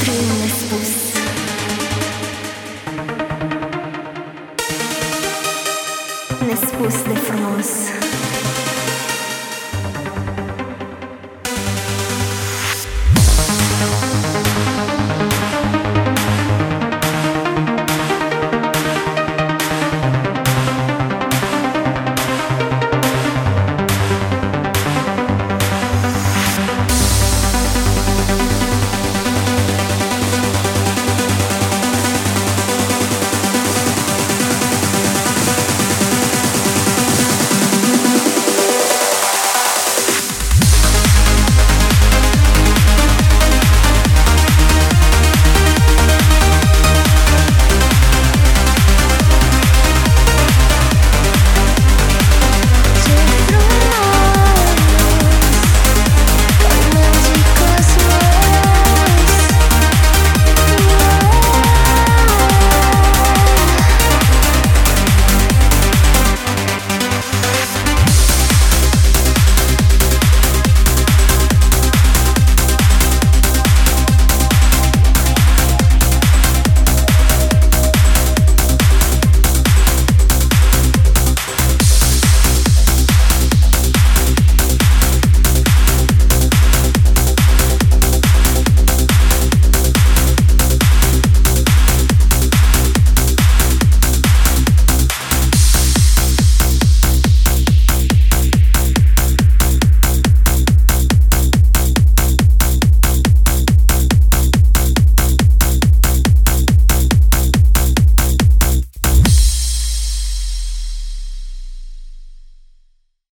Hai